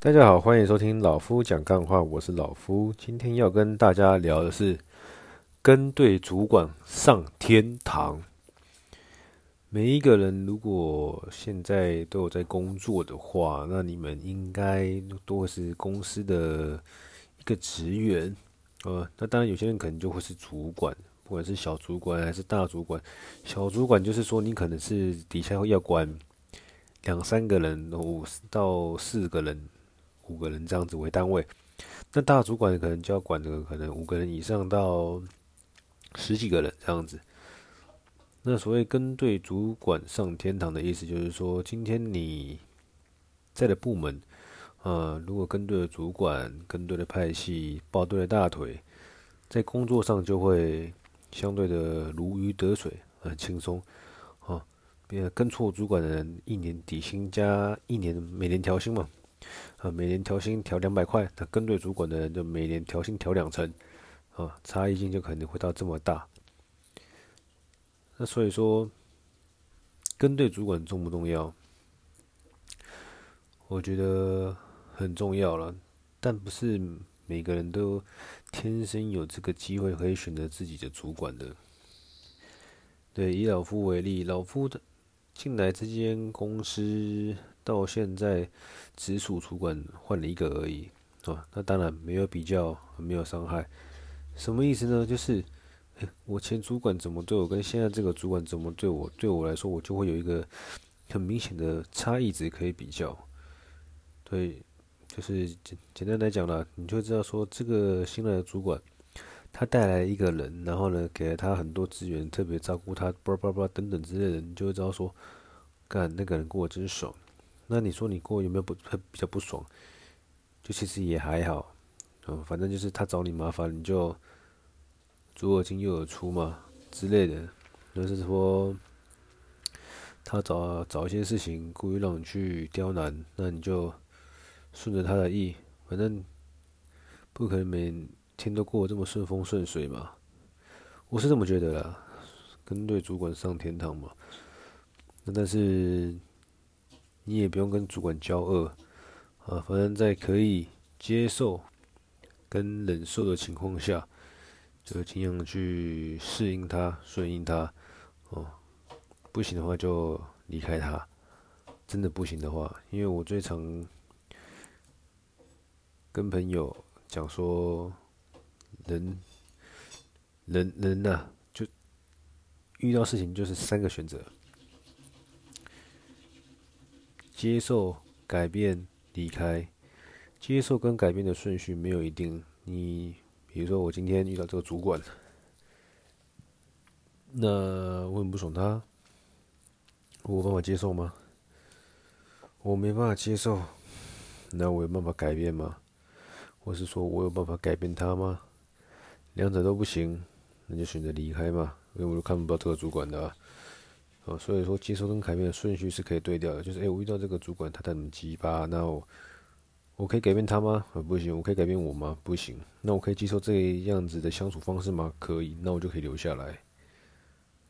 大家好，欢迎收听老夫讲干话，我是老夫。今天要跟大家聊的是跟对主管上天堂。每一个人如果现在都有在工作的话，那你们应该都会是公司的一个职员。呃，那当然有些人可能就会是主管，不管是小主管还是大主管。小主管就是说你可能是底下要管两三个人，五到四个人。五个人这样子为单位，那大主管可能就要管的可能五个人以上到十几个人这样子。那所谓跟对主管上天堂的意思，就是说今天你在的部门，呃，如果跟对了主管，跟对了派系，抱对了大腿，在工作上就会相对的如鱼得水，很轻松。啊，别跟错主管的人，一年底薪加一年每年调薪嘛。啊，每年调薪调两百块，他跟对主管的人就每年调薪调两成，啊，差异性就可能会到这么大。那所以说，跟对主管重不重要？我觉得很重要了，但不是每个人都天生有这个机会可以选择自己的主管的。对，以老夫为例，老夫的进来这间公司。到现在，直属主管换了一个而已，啊，那当然没有比较，没有伤害，什么意思呢？就是，我前主管怎么对我，跟现在这个主管怎么对我，对我来说，我就会有一个很明显的差异值可以比较。对，就是简简单来讲啦，你就知道说，这个新来的主管，他带来一个人，然后呢，给了他很多资源，特别照顾他，叭叭叭等等之类的，你就会知道说，干那个人过得真爽。那你说你过有没有不比较不爽？就其实也还好，嗯，反正就是他找你麻烦，你就左耳进右耳出嘛之类的。就是说他找找一些事情故意让你去刁难，那你就顺着他的意，反正不可能每天都过得这么顺风顺水嘛。我是这么觉得啦，跟对主管上天堂嘛。那但是。你也不用跟主管交恶，啊，反正在可以接受跟忍受的情况下，就尽量去适应他、顺应他，哦，不行的话就离开他。真的不行的话，因为我最常跟朋友讲说，人，人，人呐，就遇到事情就是三个选择。接受、改变、离开。接受跟改变的顺序没有一定。你比如说，我今天遇到这个主管，那我很不爽他，我有办法接受吗？我没办法接受，那我有办法改变吗？或是说我有办法改变他吗？两者都不行，那就选择离开嘛，因为我都看不到这个主管的啊。哦，所以说接受跟改变的顺序是可以对调的，就是诶、我遇到这个主管，他很鸡巴，那我我可以改变他吗？不行，我可以改变我吗？不行，那我可以接受这样子的相处方式吗？可以，那我就可以留下来。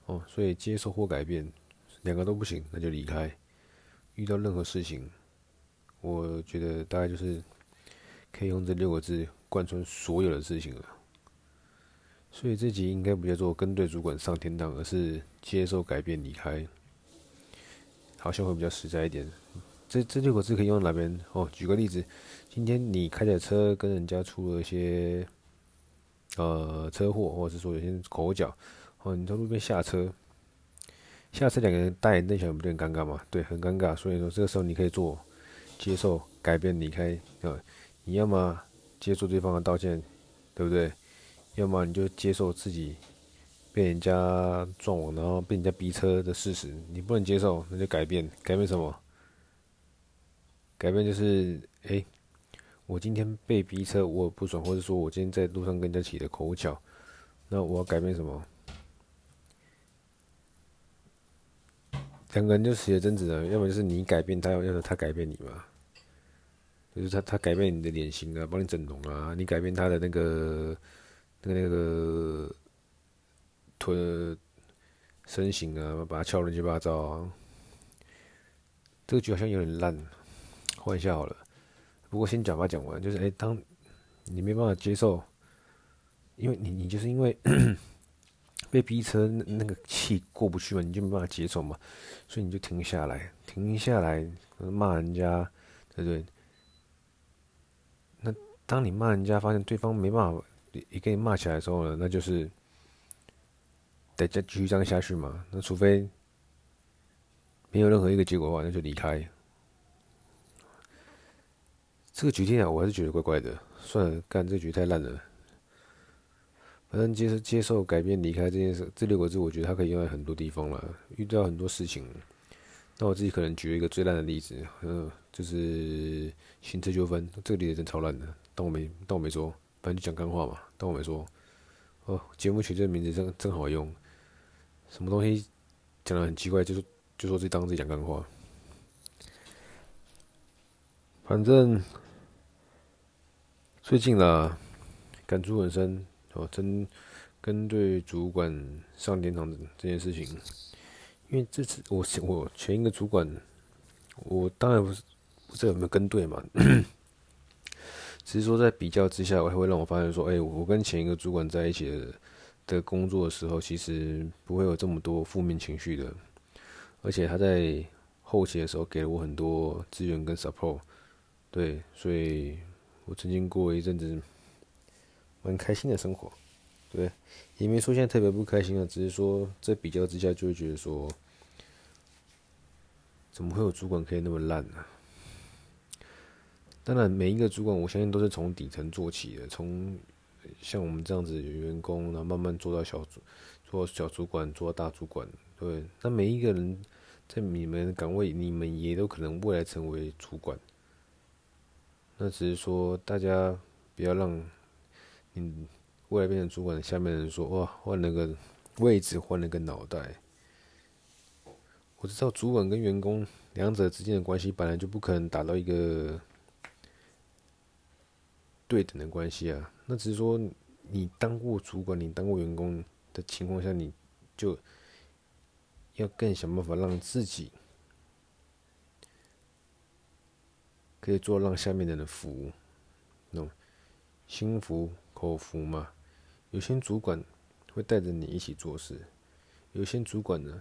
哦，所以接受或改变，两个都不行，那就离开。遇到任何事情，我觉得大概就是可以用这六个字贯穿所有的事情了。所以这集应该不叫做跟对主管上天堂，而是接受改变离开，好像会比较实在一点。这这六个字可以用哪边？哦，举个例子，今天你开着车跟人家出了一些呃车祸，或者是说有些口角，哦，你从路边下车，下车两个人大眼瞪小眼，不就很尴尬吗？对，很尴尬。所以说这个时候你可以做接受改变离开啊，你要么接受对方的道歉，对不对？要么你就接受自己被人家撞我，然后被人家逼车的事实，你不能接受，那就改变。改变什么？改变就是，哎、我今天被逼车，我不爽，或者说我今天在路上跟人家起了口角，那我要改变什么？两个人就起了争执了，要么就是你改变他，要么他改变你嘛。就是他他改变你的脸型啊，帮你整容啊，你改变他的那个。那个那个腿身形啊，把它翘乱七八糟啊，这个局好像有点烂，换一下好了。不过先讲吧，讲完就是，哎、当你没办法接受，因为你你就是因为 被逼车那那个气过不去嘛，你就没办法接受嘛，所以你就停下来，停下来骂人家，对不对？那当你骂人家，发现对方没办法也给你骂起来的时候呢，那就是得再继续这样下去嘛。那除非没有任何一个结果的话，那就离开。这个决定啊，我还是觉得怪怪的。算了，干这局太烂了。反正接受接受改变离开这件事，这六个字，我觉得它可以用在很多地方了。遇到很多事情，那我自己可能举一个最烂的例子，嗯，就是行车纠纷，这个例子真超烂的。当我没当我没说，反正就讲干话嘛。当我没说，哦，节目取这个名字真真好用。什么东西讲得很奇怪，就说就说自己当自己讲干话。反正。最近啦，感触很深哦，真跟对主管上电堂这件事情，因为这次我我前一个主管，我当然不是不知道有没有跟对嘛，只是说在比较之下，我还会让我发现说，哎、我跟前一个主管在一起的工作的时候，其实不会有这么多负面情绪的，而且他在后期的时候给了我很多资源跟 support，对，所以。我曾经过一阵子蛮开心的生活，对，也没说现特别不开心啊，只是说在比较之下就会觉得说，怎么会有主管可以那么烂呢？当然，每一个主管我相信都是从底层做起的，从像我们这样子员工，然后慢慢做到小主，做小主管，做到大主管，对。那每一个人在你们岗位，你们也都可能未来成为主管。那只是说，大家不要让你未来变成主管，下面的人说哇，换了个位置，换了个脑袋。我知道主管跟员工两者之间的关系本来就不可能达到一个对等的关系啊。那只是说，你当过主管，你当过员工的情况下，你就要更想办法让自己。可以做让下面的人服务，那种心服口服嘛。有些主管会带着你一起做事，有些主管呢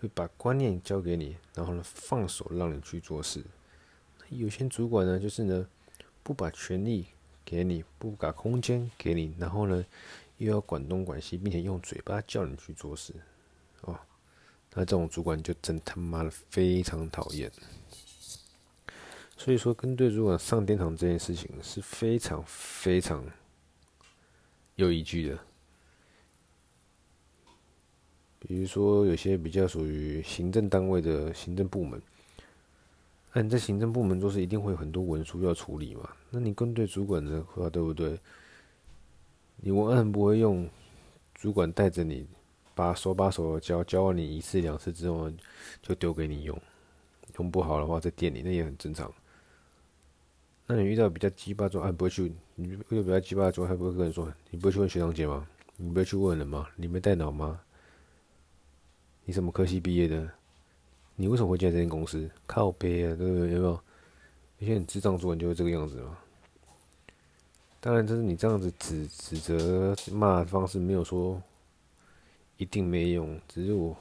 会把观念交给你，然后呢放手让你去做事。有些主管呢就是呢不把权力给你，不把空间给你，然后呢又要管东管西，并且用嘴巴叫你去做事。哦，那这种主管就真他妈的非常讨厌。所以说，跟对主管上电堂这件事情是非常非常有依据的。比如说，有些比较属于行政单位的行政部门，那你在行政部门做事，一定会有很多文书要处理嘛。那你跟对主管的话，对不对？你文案不会用主管带着你，把手把手的教，教完你一次两次之后，就丢给你用。用不好的话，在店里那也很正常。那你遇到比较鸡巴的，还不会去？你遇到比较鸡巴的时候，还不会跟人说？你不会去问学长姐吗？你不会去问人吗？你没带脑吗？你什么科系毕业的？你为什么会进这间公司？靠北啊，对不对？有没有？有些人智障主管就会这个样子嘛。当然，就是你这样子指指责骂的方式，没有说一定没用，只是我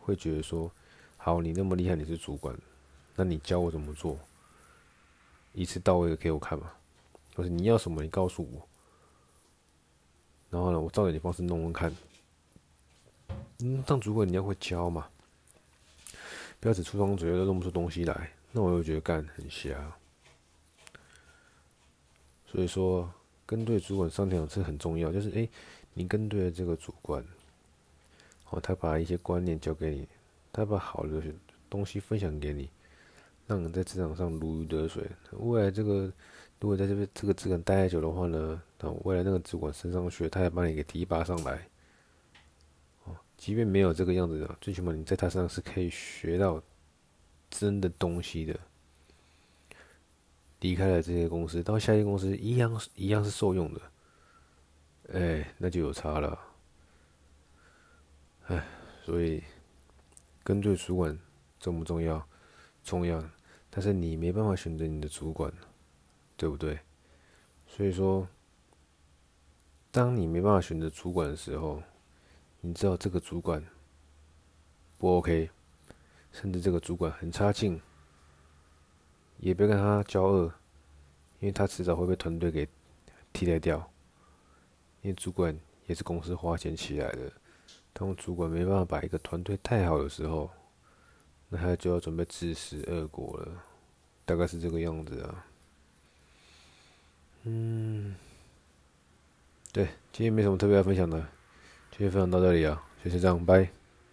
会觉得说，好，你那么厉害，你是主管，那你教我怎么做？一次到位的给我看嘛，或者你要什么，你告诉我。然后呢，我照着你方式弄弄看。嗯，当主管你要会教嘛，不要只出张嘴又弄不出东西来，那我又觉得干很瞎。所以说，跟对主管上电堂是很重要，就是诶、你跟对了这个主管，哦，他把一些观念教给你，他把好的东西分享给你。让你在职场上如鱼得水。未来这个，如果在这边这个职场待太久的话呢，那未来那个主管升上去，他也把你给提拔上来。即便没有这个样子的，最起码你在他身上是可以学到真的东西的。离开了这些公司，到下一个公司一样一样是受用的。哎，那就有差了。哎，所以跟对主管重不重要？重要。但是你没办法选择你的主管，对不对？所以说，当你没办法选择主管的时候，你知道这个主管不 OK，甚至这个主管很差劲，也别跟他交恶，因为他迟早会被团队给替代掉。因为主管也是公司花钱起来的，当主管没办法把一个团队带好的时候，那他就要准备自食恶果了，大概是这个样子啊。嗯，对，今天没什么特别要分享的，今天分享到这里啊，谢谢这样，拜。